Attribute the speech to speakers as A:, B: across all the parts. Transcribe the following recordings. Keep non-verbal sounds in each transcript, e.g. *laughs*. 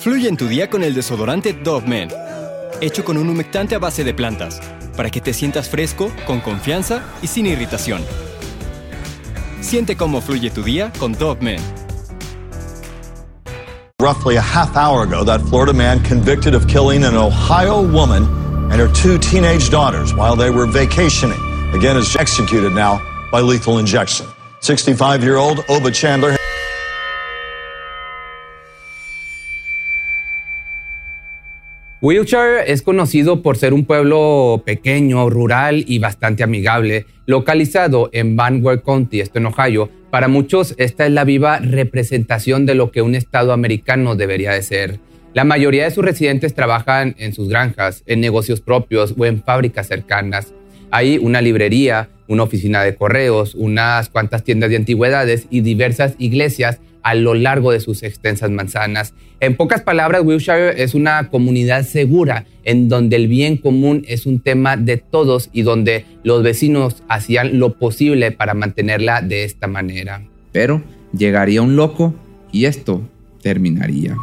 A: Fluye en tu día con el desodorante Dove Men, hecho con un humectante a base de plantas, para que te sientas fresco, con confianza y sin irritación. Siente cómo fluye tu día con Dove Men.
B: Roughly a half hour ago, that Florida man convicted of killing an Ohio woman and her two teenage daughters while they were vacationing, again is executed now by lethal injection. 65 year old Oba Chandler.
C: Wilshire es conocido por ser un pueblo pequeño, rural y bastante amigable, localizado en Vanguard County, esto en Ohio. Para muchos, esta es la viva representación de lo que un estado americano debería de ser. La mayoría de sus residentes trabajan en sus granjas, en negocios propios o en fábricas cercanas. Hay una librería, una oficina de correos, unas cuantas tiendas de antigüedades y diversas iglesias a lo largo de sus extensas manzanas. En pocas palabras, Wilshire es una comunidad segura en donde el bien común es un tema de todos y donde los vecinos hacían lo posible para mantenerla de esta manera.
D: Pero llegaría un loco y esto terminaría.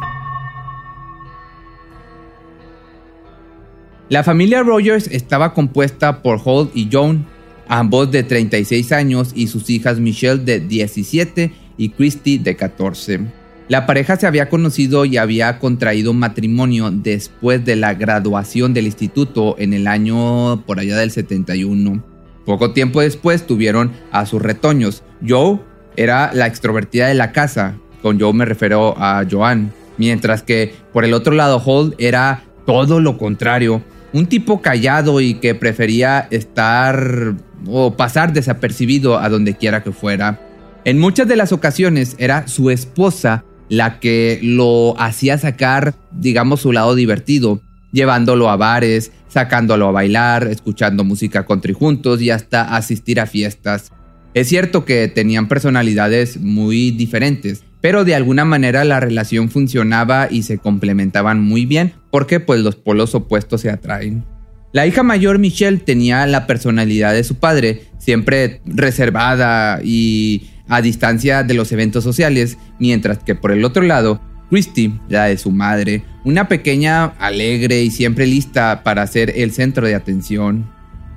D: La familia Rogers estaba compuesta por Holt y Joan, ambos de 36 años, y sus hijas Michelle de 17 y Christy de 14. La pareja se había conocido y había contraído matrimonio después de la graduación del instituto en el año por allá del 71. Poco tiempo después tuvieron a sus retoños. Joe era la extrovertida de la casa, con Joe me refiero a Joan, mientras que por el otro lado Holt era todo lo contrario, un tipo callado y que prefería estar o pasar desapercibido a donde quiera que fuera. En muchas de las ocasiones era su esposa la que lo hacía sacar, digamos, su lado divertido, llevándolo a bares, sacándolo a bailar, escuchando música country juntos y hasta asistir a fiestas. Es cierto que tenían personalidades muy diferentes, pero de alguna manera la relación funcionaba y se complementaban muy bien porque pues los polos opuestos se atraen. La hija mayor Michelle tenía la personalidad de su padre, siempre reservada y a distancia de los eventos sociales, mientras que por el otro lado, Christy, la de su madre, una pequeña alegre y siempre lista para ser el centro de atención.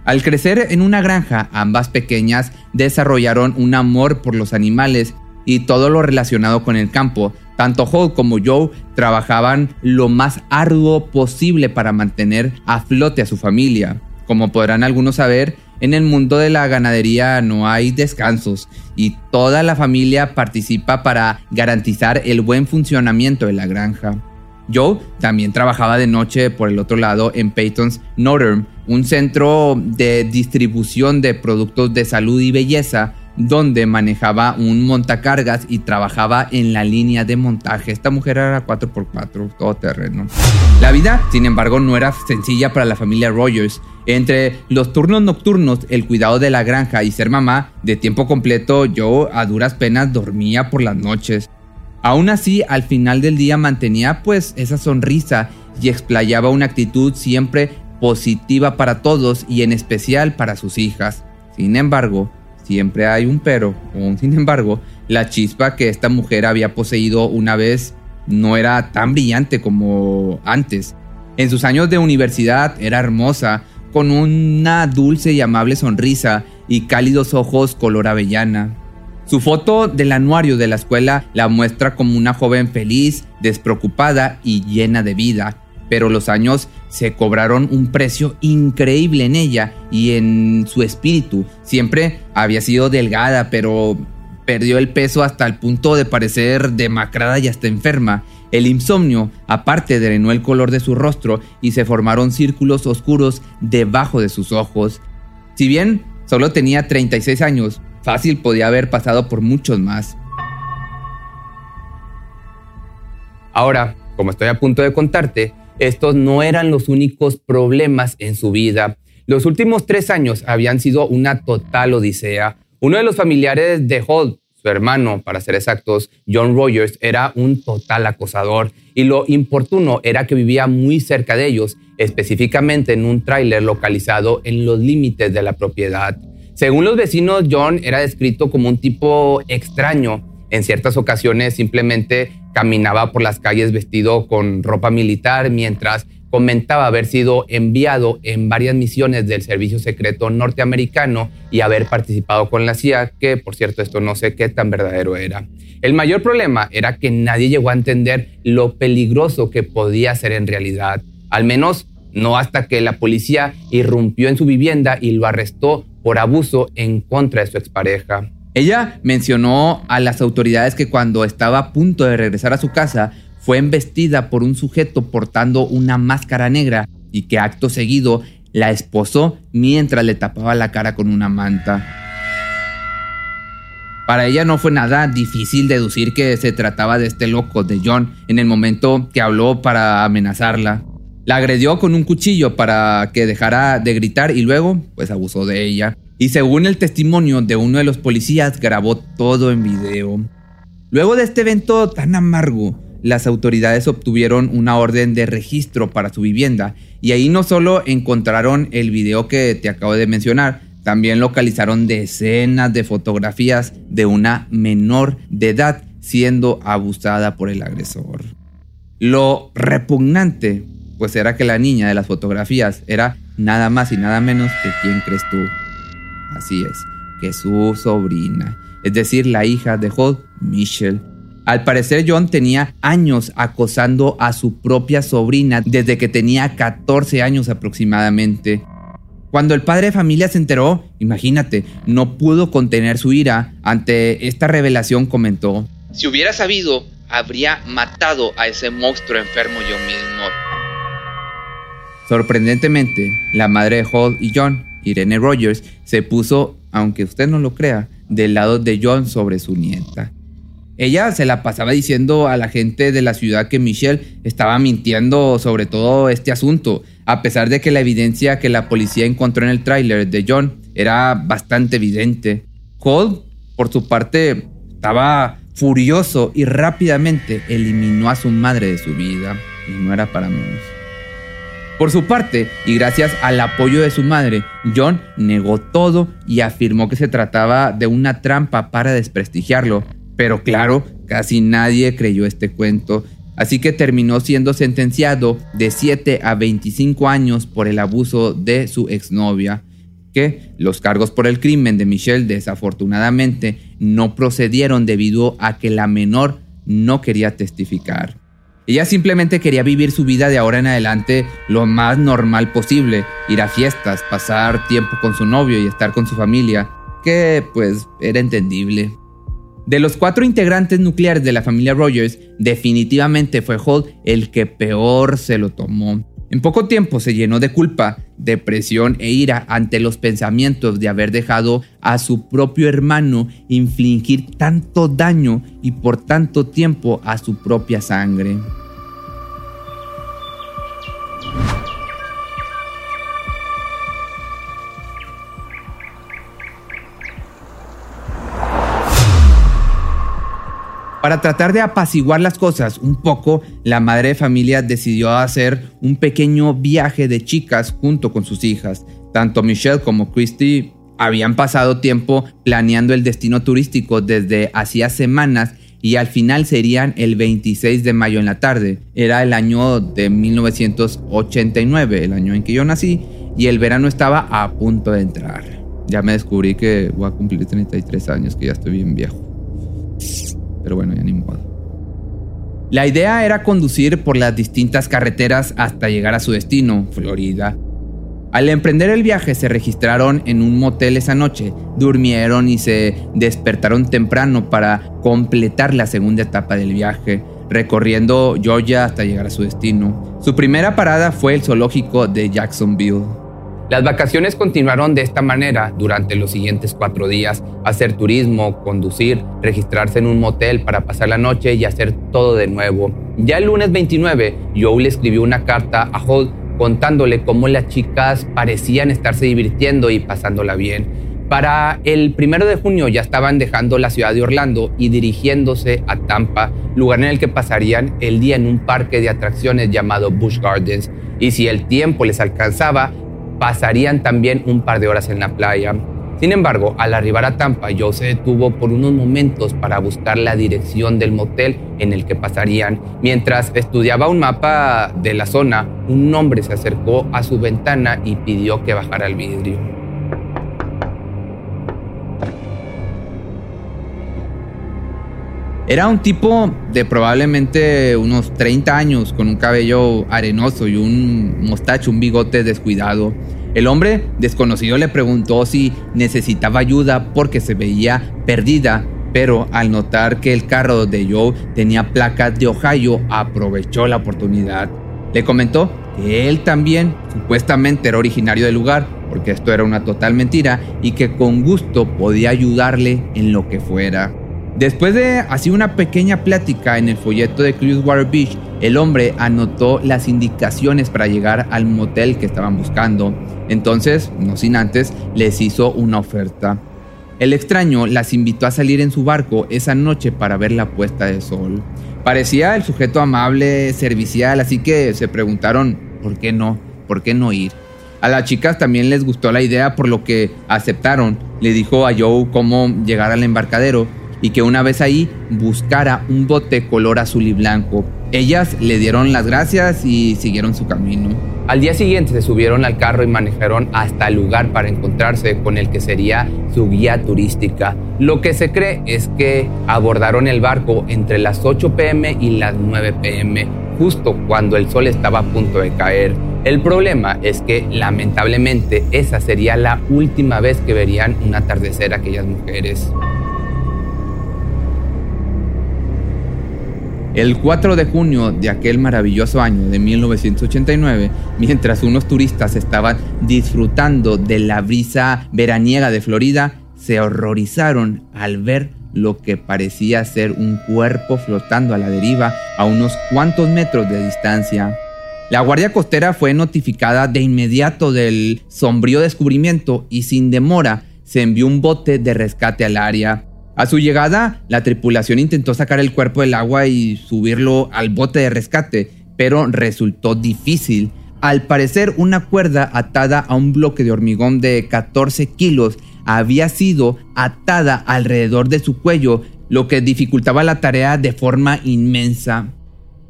D: Al crecer en una granja, ambas pequeñas desarrollaron un amor por los animales y todo lo relacionado con el campo. Tanto Holt como Joe trabajaban lo más arduo posible para mantener a flote a su familia. Como podrán algunos saber, en el mundo de la ganadería no hay descansos y toda la familia participa para garantizar el buen funcionamiento de la granja. Joe también trabajaba de noche por el otro lado en Peyton's Northern, un centro de distribución de productos de salud y belleza donde manejaba un montacargas y trabajaba en la línea de montaje. Esta mujer era 4x4, todo terreno. La vida, sin embargo, no era sencilla para la familia Rogers. Entre los turnos nocturnos, el cuidado de la granja y ser mamá de tiempo completo, yo a duras penas dormía por las noches. Aún así, al final del día mantenía pues esa sonrisa y explayaba una actitud siempre positiva para todos y en especial para sus hijas. Sin embargo, siempre hay un pero, o *laughs* sin embargo, la chispa que esta mujer había poseído una vez no era tan brillante como antes. En sus años de universidad era hermosa, con una dulce y amable sonrisa y cálidos ojos color avellana. Su foto del anuario de la escuela la muestra como una joven feliz, despreocupada y llena de vida, pero los años se cobraron un precio increíble en ella y en su espíritu. Siempre había sido delgada, pero perdió el peso hasta el punto de parecer demacrada y hasta enferma. El insomnio, aparte, drenó el color de su rostro y se formaron círculos oscuros debajo de sus ojos. Si bien solo tenía 36 años, fácil podía haber pasado por muchos más. Ahora, como estoy a punto de contarte, estos no eran los únicos problemas en su vida. Los últimos tres años habían sido una total odisea. Uno de los familiares de Holt, su hermano, para ser exactos, John Rogers, era un total acosador y lo importuno era que vivía muy cerca de ellos, específicamente en un tráiler localizado en los límites de la propiedad. Según los vecinos, John era descrito como un tipo extraño. En ciertas ocasiones simplemente
C: caminaba por las calles vestido con ropa militar mientras comentaba haber sido enviado en varias misiones del Servicio Secreto norteamericano y haber participado con la CIA, que por cierto esto no sé qué tan verdadero era. El mayor problema era que nadie llegó a entender lo peligroso que podía ser en realidad, al menos no hasta que la policía irrumpió en su vivienda y lo arrestó por abuso en contra de su expareja.
D: Ella mencionó a las autoridades que cuando estaba a punto de regresar a su casa, fue embestida por un sujeto portando una máscara negra y que acto seguido la esposó mientras le tapaba la cara con una manta. Para ella no fue nada difícil deducir que se trataba de este loco, de John, en el momento que habló para amenazarla. La agredió con un cuchillo para que dejara de gritar y luego, pues abusó de ella. Y según el testimonio de uno de los policías, grabó todo en video. Luego de este evento tan amargo, las autoridades obtuvieron una orden de registro para su vivienda y ahí no solo encontraron el video que te acabo de mencionar, también localizaron decenas de fotografías de una menor de edad siendo abusada por el agresor. Lo repugnante, pues era que la niña de las fotografías era nada más y nada menos que quien crees tú. Así es, que su sobrina, es decir, la hija de Hall, Michelle al parecer John tenía años acosando a su propia sobrina desde que tenía 14 años aproximadamente. Cuando el padre de familia se enteró, imagínate, no pudo contener su ira ante esta revelación comentó,
C: si hubiera sabido, habría matado a ese monstruo enfermo yo mismo.
D: Sorprendentemente, la madre de Hall y John, Irene Rogers, se puso, aunque usted no lo crea, del lado de John sobre su nieta. Ella se la pasaba diciendo a la gente de la ciudad que Michelle estaba mintiendo sobre todo este asunto, a pesar de que la evidencia que la policía encontró en el tráiler de John era bastante evidente. Cole, por su parte, estaba furioso y rápidamente eliminó a su madre de su vida, y no era para menos. Por su parte, y gracias al apoyo de su madre, John negó todo y afirmó que se trataba de una trampa para desprestigiarlo, pero claro, casi nadie creyó este cuento, así que terminó siendo sentenciado de 7 a 25 años por el abuso de su exnovia, que los cargos por el crimen de Michelle desafortunadamente no procedieron debido a que la menor no quería testificar. Ella simplemente quería vivir su vida de ahora en adelante lo más normal posible, ir a fiestas, pasar tiempo con su novio y estar con su familia, que pues era entendible. De los cuatro integrantes nucleares de la familia Rogers, definitivamente fue Holt el que peor se lo tomó. En poco tiempo se llenó de culpa, depresión e ira ante los pensamientos de haber dejado a su propio hermano infligir tanto daño y por tanto tiempo a su propia sangre. Para tratar de apaciguar las cosas un poco, la madre de familia decidió hacer un pequeño viaje de chicas junto con sus hijas. Tanto Michelle como Christy habían pasado tiempo planeando el destino turístico desde hacía semanas y al final serían el 26 de mayo en la tarde. Era el año de 1989, el año en que yo nací, y el verano estaba a punto de entrar. Ya me descubrí que voy a cumplir 33 años, que ya estoy bien viejo. Pero bueno, ya ni modo. La idea era conducir por las distintas carreteras hasta llegar a su destino, Florida. Al emprender el viaje se registraron en un motel esa noche, durmieron y se despertaron temprano para completar la segunda etapa del viaje, recorriendo Georgia hasta llegar a su destino. Su primera parada fue el zoológico de Jacksonville. Las vacaciones continuaron de esta manera durante los siguientes cuatro días. Hacer turismo, conducir, registrarse en un motel para pasar la noche y hacer todo de nuevo. Ya el lunes 29, Joe le escribió una carta a Holt contándole cómo las chicas parecían estarse divirtiendo y pasándola bien. Para el primero de junio ya estaban dejando la ciudad de Orlando y dirigiéndose a Tampa, lugar en el que pasarían el día en un parque de atracciones llamado Busch Gardens. Y si el tiempo les alcanzaba, pasarían también un par de horas en la playa.
C: Sin embargo, al arribar a Tampa, Joe se detuvo por unos momentos para buscar la dirección del motel en el que pasarían. Mientras estudiaba un mapa de la zona, un hombre se acercó a su ventana y pidió que bajara el vidrio.
D: Era un tipo de probablemente unos 30 años, con un cabello arenoso y un mostacho, un bigote descuidado. El hombre desconocido le preguntó si necesitaba ayuda porque se veía perdida, pero al notar que el carro de Joe tenía placas de Ohio, aprovechó la oportunidad. Le comentó que él también supuestamente era originario del lugar, porque esto era una total mentira, y que con gusto podía ayudarle en lo que fuera. Después de así una pequeña plática en el folleto de Clearwater Beach, el hombre anotó las indicaciones para llegar al motel que estaban buscando. Entonces, no sin antes, les hizo una oferta. El extraño las invitó a salir en su barco esa noche para ver la puesta de sol. Parecía el sujeto amable, servicial, así que se preguntaron, ¿por qué no? ¿Por qué no ir? A las chicas también les gustó la idea, por lo que aceptaron. Le dijo a Joe cómo llegar al embarcadero y que una vez ahí buscara un bote color azul y blanco. Ellas le dieron las gracias y siguieron su camino.
C: Al día siguiente se subieron al carro y manejaron hasta el lugar para encontrarse con el que sería su guía turística. Lo que se cree es que abordaron el barco entre las 8 pm y las 9 pm, justo cuando el sol estaba a punto de caer. El problema es que lamentablemente esa sería la última vez que verían un atardecer aquellas mujeres.
D: El 4 de junio de aquel maravilloso año de 1989, mientras unos turistas estaban disfrutando de la brisa veraniega de Florida, se horrorizaron al ver lo que parecía ser un cuerpo flotando a la deriva a unos cuantos metros de distancia. La Guardia Costera fue notificada de inmediato del sombrío descubrimiento y sin demora se envió un bote de rescate al área. A su llegada, la tripulación intentó sacar el cuerpo del agua y subirlo al bote de rescate, pero resultó difícil. Al parecer, una cuerda atada a un bloque de hormigón de 14 kilos había sido atada alrededor de su cuello, lo que dificultaba la tarea de forma inmensa.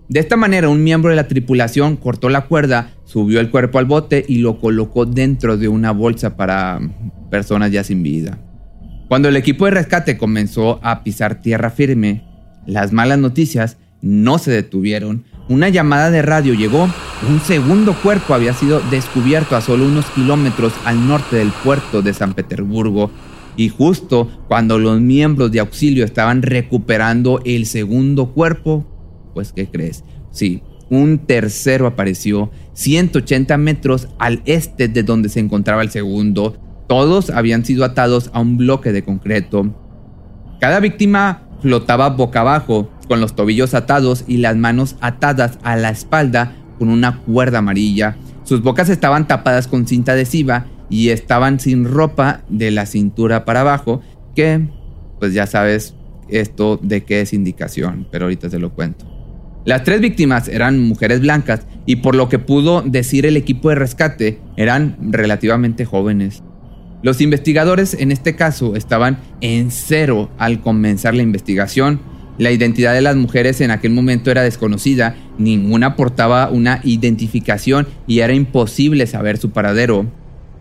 D: De esta manera, un miembro de la tripulación cortó la cuerda, subió el cuerpo al bote y lo colocó dentro de una bolsa para personas ya sin vida. Cuando el equipo de rescate comenzó a pisar tierra firme, las malas noticias no se detuvieron. Una llamada de radio llegó. Un segundo cuerpo había sido descubierto a solo unos kilómetros al norte del puerto de San Petersburgo. Y justo cuando los miembros de auxilio estaban recuperando el segundo cuerpo, pues ¿qué crees? Sí, un tercero apareció 180 metros al este de donde se encontraba el segundo. Todos habían sido atados a un bloque de concreto. Cada víctima flotaba boca abajo, con los tobillos atados y las manos atadas a la espalda con una cuerda amarilla. Sus bocas estaban tapadas con cinta adhesiva y estaban sin ropa de la cintura para abajo, que pues ya sabes esto de qué es indicación, pero ahorita te lo cuento. Las tres víctimas eran mujeres blancas y por lo que pudo decir el equipo de rescate, eran relativamente jóvenes. Los investigadores en este caso estaban en cero al comenzar la investigación. La identidad de las mujeres en aquel momento era desconocida, ninguna portaba una identificación y era imposible saber su paradero.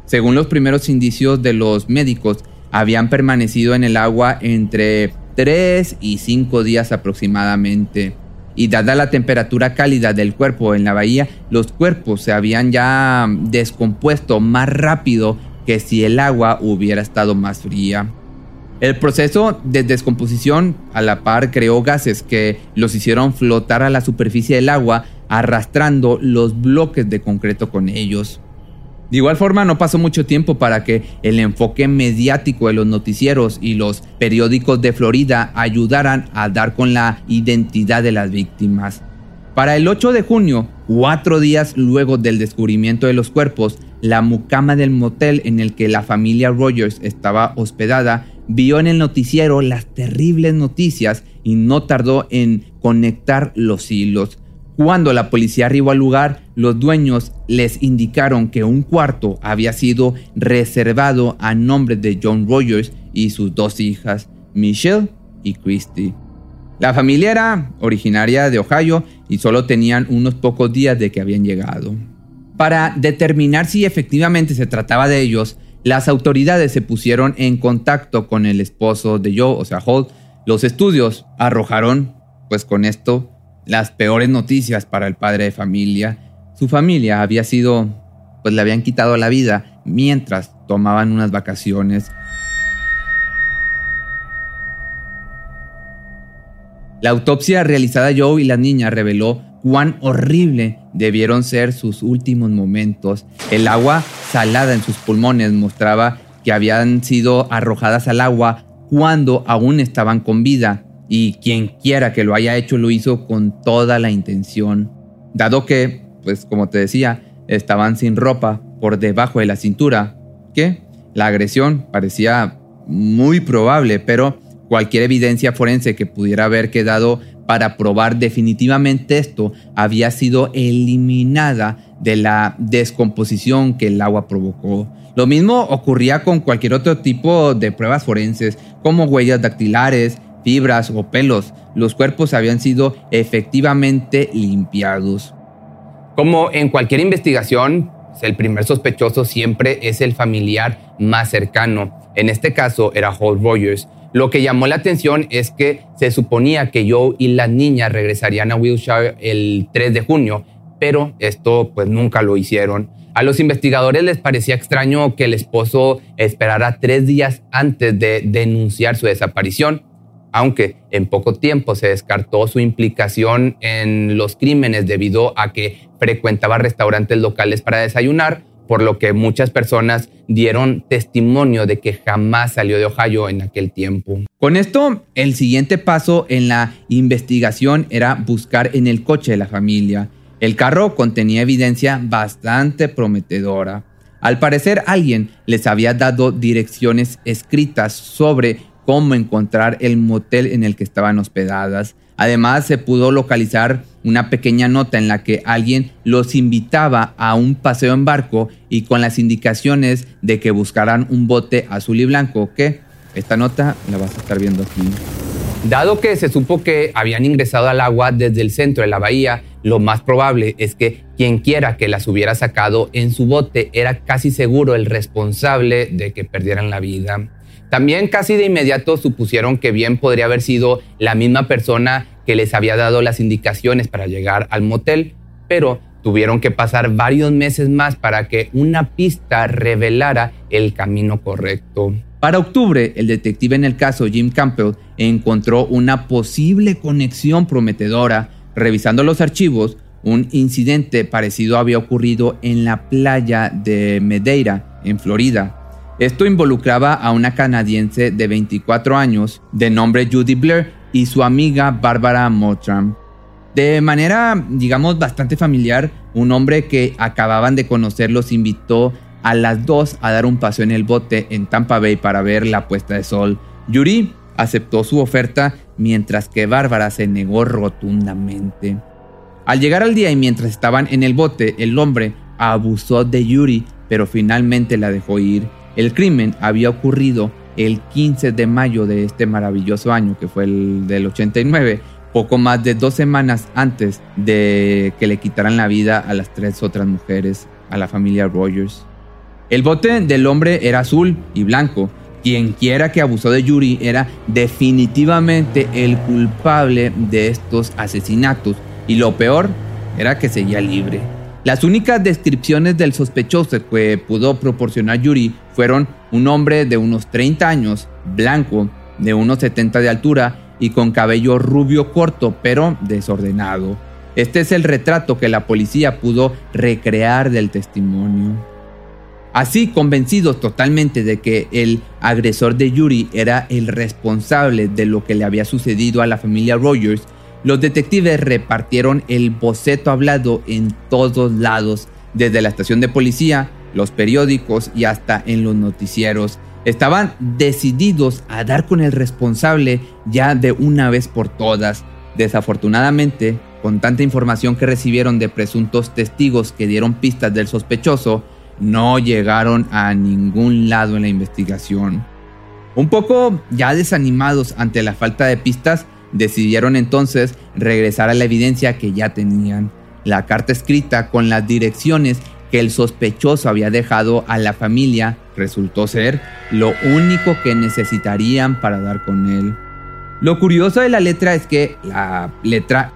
D: Según los primeros indicios de los médicos, habían permanecido en el agua entre 3 y 5 días aproximadamente. Y dada la temperatura cálida del cuerpo en la bahía, los cuerpos se habían ya descompuesto más rápido que si el agua hubiera estado más fría. El proceso de descomposición a la par creó gases que los hicieron flotar a la superficie del agua arrastrando los bloques de concreto con ellos. De igual forma, no pasó mucho tiempo para que el enfoque mediático de los noticieros y los periódicos de Florida ayudaran a dar con la identidad de las víctimas. Para el 8 de junio, cuatro días luego del descubrimiento de los cuerpos, la mucama del motel en el que la familia Rogers estaba hospedada vio en el noticiero las terribles noticias y no tardó en conectar los hilos. Cuando la policía arribó al lugar, los dueños les indicaron que un cuarto había sido reservado a nombre de John Rogers y sus dos hijas, Michelle y Christy. La familia era originaria de Ohio y solo tenían unos pocos días de que habían llegado. Para determinar si efectivamente se trataba de ellos, las autoridades se pusieron en contacto con el esposo de Joe, o sea, Holt. Los estudios arrojaron, pues con esto, las peores noticias para el padre de familia. Su familia había sido, pues le habían quitado la vida mientras tomaban unas vacaciones. La autopsia realizada a Joe y la niña reveló cuán horrible debieron ser sus últimos momentos. El agua salada en sus pulmones mostraba que habían sido arrojadas al agua cuando aún estaban con vida y quien quiera que lo haya hecho lo hizo con toda la intención. Dado que, pues como te decía, estaban sin ropa por debajo de la cintura, que la agresión parecía muy probable, pero cualquier evidencia forense que pudiera haber quedado para probar definitivamente esto había sido eliminada de la descomposición que el agua provocó. Lo mismo ocurría con cualquier otro tipo de pruebas forenses, como huellas dactilares, fibras o pelos. Los cuerpos habían sido efectivamente limpiados.
C: Como en cualquier investigación, el primer sospechoso siempre es el familiar más cercano. En este caso era Holt Rogers, lo que llamó la atención es que se suponía que Joe y la niña regresarían a Wilshire el 3 de junio, pero esto pues nunca lo hicieron. A los investigadores les parecía extraño que el esposo esperara tres días antes de denunciar su desaparición, aunque en poco tiempo se descartó su implicación en los crímenes debido a que frecuentaba restaurantes locales para desayunar, por lo que muchas personas dieron testimonio de que jamás salió de Ohio en aquel tiempo.
D: Con esto, el siguiente paso en la investigación era buscar en el coche de la familia. El carro contenía evidencia bastante prometedora. Al parecer alguien les había dado direcciones escritas sobre cómo encontrar el motel en el que estaban hospedadas. Además, se pudo localizar una pequeña nota en la que alguien los invitaba a un paseo en barco y con las indicaciones de que buscaran un bote azul y blanco, que esta nota la vas a estar viendo aquí.
C: Dado que se supo que habían ingresado al agua desde el centro de la bahía, lo más probable es que quien quiera que las hubiera sacado en su bote era casi seguro el responsable de que perdieran la vida. También casi de inmediato supusieron que bien podría haber sido la misma persona que les había dado las indicaciones para llegar al motel, pero tuvieron que pasar varios meses más para que una pista revelara el camino correcto.
D: Para octubre, el detective en el caso Jim Campbell encontró una posible conexión prometedora. Revisando los archivos, un incidente parecido había ocurrido en la playa de Madeira, en Florida. Esto involucraba a una canadiense de 24 años de nombre Judy Blair y su amiga Barbara Mottram. De manera, digamos, bastante familiar, un hombre que acababan de conocer los invitó a las dos a dar un paseo en el bote en Tampa Bay para ver la puesta de sol. Yuri aceptó su oferta mientras que Bárbara se negó rotundamente. Al llegar al día y mientras estaban en el bote, el hombre abusó de Yuri, pero finalmente la dejó ir. El crimen había ocurrido el 15 de mayo de este maravilloso año, que fue el del 89, poco más de dos semanas antes de que le quitaran la vida a las tres otras mujeres, a la familia Rogers. El bote del hombre era azul y blanco. Quien quiera que abusó de Yuri era definitivamente el culpable de estos asesinatos. Y lo peor era que seguía libre. Las únicas descripciones del sospechoso que pudo proporcionar Yuri fueron un hombre de unos 30 años, blanco, de unos 70 de altura y con cabello rubio corto pero desordenado. Este es el retrato que la policía pudo recrear del testimonio. Así, convencidos totalmente de que el agresor de Yuri era el responsable de lo que le había sucedido a la familia Rogers, los detectives repartieron el boceto hablado en todos lados, desde la estación de policía, los periódicos y hasta en los noticieros. Estaban decididos a dar con el responsable ya de una vez por todas. Desafortunadamente, con tanta información que recibieron de presuntos testigos que dieron pistas del sospechoso, no llegaron a ningún lado en la investigación. Un poco ya desanimados ante la falta de pistas, decidieron entonces regresar a la evidencia que ya tenían. La carta escrita con las direcciones que el sospechoso había dejado a la familia resultó ser lo único que necesitarían para dar con él. Lo curioso de la letra es que la letra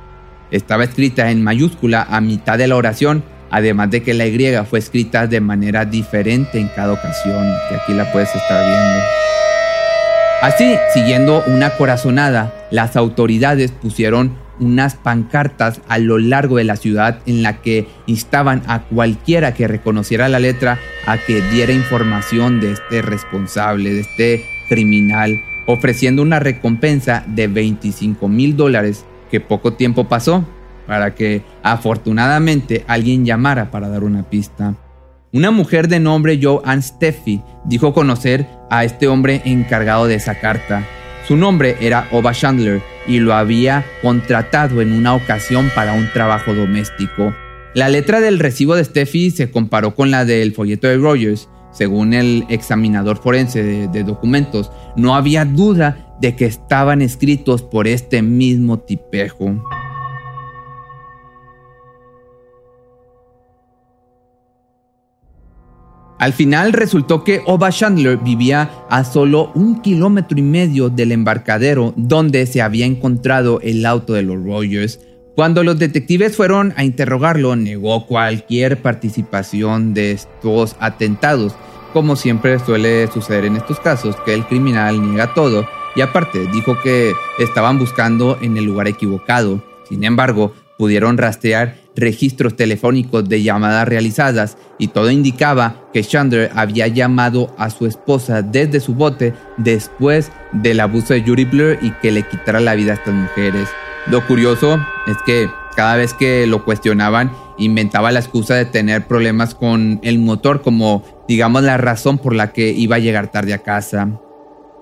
D: estaba escrita en mayúscula a mitad de la oración, además de que la Y fue escrita de manera diferente en cada ocasión, que aquí la puedes estar viendo. Así, siguiendo una corazonada, las autoridades pusieron unas pancartas a lo largo de la ciudad en la que instaban a cualquiera que reconociera la letra a que diera información de este responsable, de este criminal, ofreciendo una recompensa de 25 mil dólares que poco tiempo pasó para que afortunadamente alguien llamara para dar una pista. Una mujer de nombre Joanne Steffi dijo conocer a este hombre encargado de esa carta. Su nombre era Oba Chandler y lo había contratado en una ocasión para un trabajo doméstico. La letra del recibo de Steffi se comparó con la del folleto de Rogers. Según el examinador forense de, de documentos, no había duda de que estaban escritos por este mismo tipejo. Al final resultó que Oba Chandler vivía a solo un kilómetro y medio del embarcadero donde se había encontrado el auto de los Rogers. Cuando los detectives fueron a interrogarlo, negó cualquier participación de estos atentados, como siempre suele suceder en estos casos, que el criminal niega todo y aparte dijo que estaban buscando en el lugar equivocado. Sin embargo, pudieron rastrear registros telefónicos de llamadas realizadas y todo indicaba que Chandler había llamado a su esposa desde su bote después del abuso de Yuri Blur y que le quitara la vida a estas mujeres. Lo curioso es que cada vez que lo cuestionaban inventaba la excusa de tener problemas con el motor como digamos la razón por la que iba a llegar tarde a casa.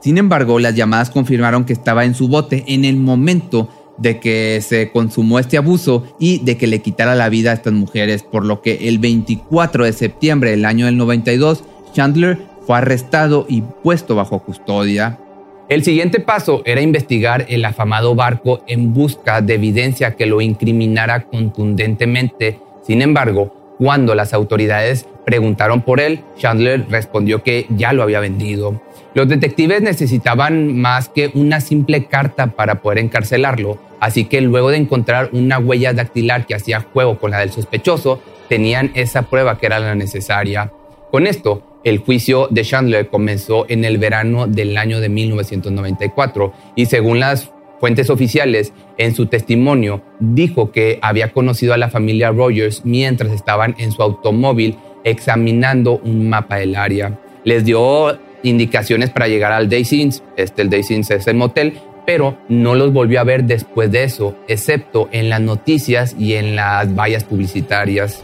D: Sin embargo, las llamadas confirmaron que estaba en su bote en el momento de que se consumó este abuso y de que le quitara la vida a estas mujeres, por lo que el 24 de septiembre del año del 92, Chandler fue arrestado y puesto bajo custodia. El siguiente paso era investigar el afamado barco en busca de evidencia que lo incriminara contundentemente. Sin embargo, cuando las autoridades preguntaron por él, Chandler respondió que ya lo había vendido. Los detectives necesitaban más que una simple carta para poder encarcelarlo, así que luego de encontrar una huella dactilar que hacía juego con la del sospechoso, tenían esa prueba que era la necesaria. Con esto, el juicio de Chandler comenzó en el verano del año de 1994 y según las fuentes oficiales, en su testimonio dijo que había conocido a la familia Rogers mientras estaban en su automóvil examinando un mapa del área. Les dio indicaciones para llegar al Days este el Days es el motel, pero no los volvió a ver después de eso, excepto en las noticias y en las vallas publicitarias.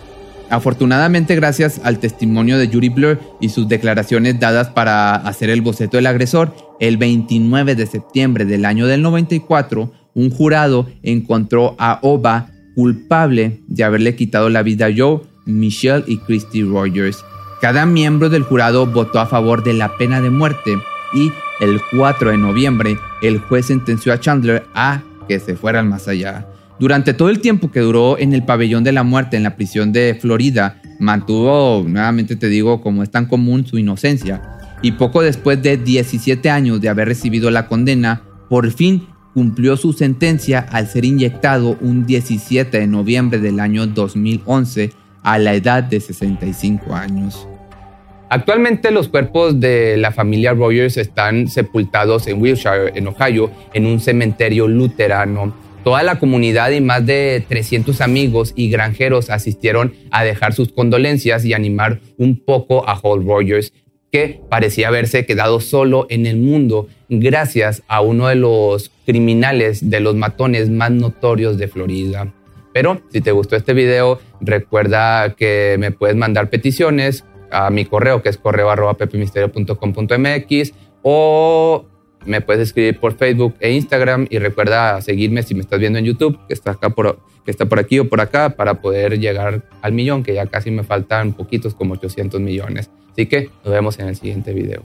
D: Afortunadamente, gracias al testimonio de Yuri Blur y sus declaraciones dadas para hacer el boceto del agresor, el 29 de septiembre del año del 94, un jurado encontró a Oba culpable de haberle quitado la vida a Joe, Michelle y Christy Rogers. Cada miembro del jurado votó a favor de la pena de muerte y el 4 de noviembre el juez sentenció a Chandler a que se fuera más allá. Durante todo el tiempo que duró en el pabellón de la muerte en la prisión de Florida, mantuvo, nuevamente te digo, como es tan común, su inocencia. Y poco después de 17 años de haber recibido la condena, por fin cumplió su sentencia al ser inyectado un 17 de noviembre del año 2011 a la edad de 65 años. Actualmente los cuerpos de la familia Rogers están sepultados en Wilshire, en Ohio, en un cementerio luterano. Toda la comunidad y más de 300 amigos y granjeros asistieron a dejar sus condolencias y animar un poco a Hall Rogers, que parecía haberse quedado solo en el mundo gracias a uno de los criminales, de los matones más notorios de Florida. Pero si te gustó este video, recuerda que me puedes mandar peticiones a mi correo, que es correo arroba pepemisterio.com.mx o Me puedes escribir por Facebook e Instagram y recuerda seguirme si me estás viendo en YouTube, que está acá por, que está por aquí o por acá, para poder llegar al millón, que ya casi me faltan poquitos, como 800 millones. Así que nos vemos en el siguiente video.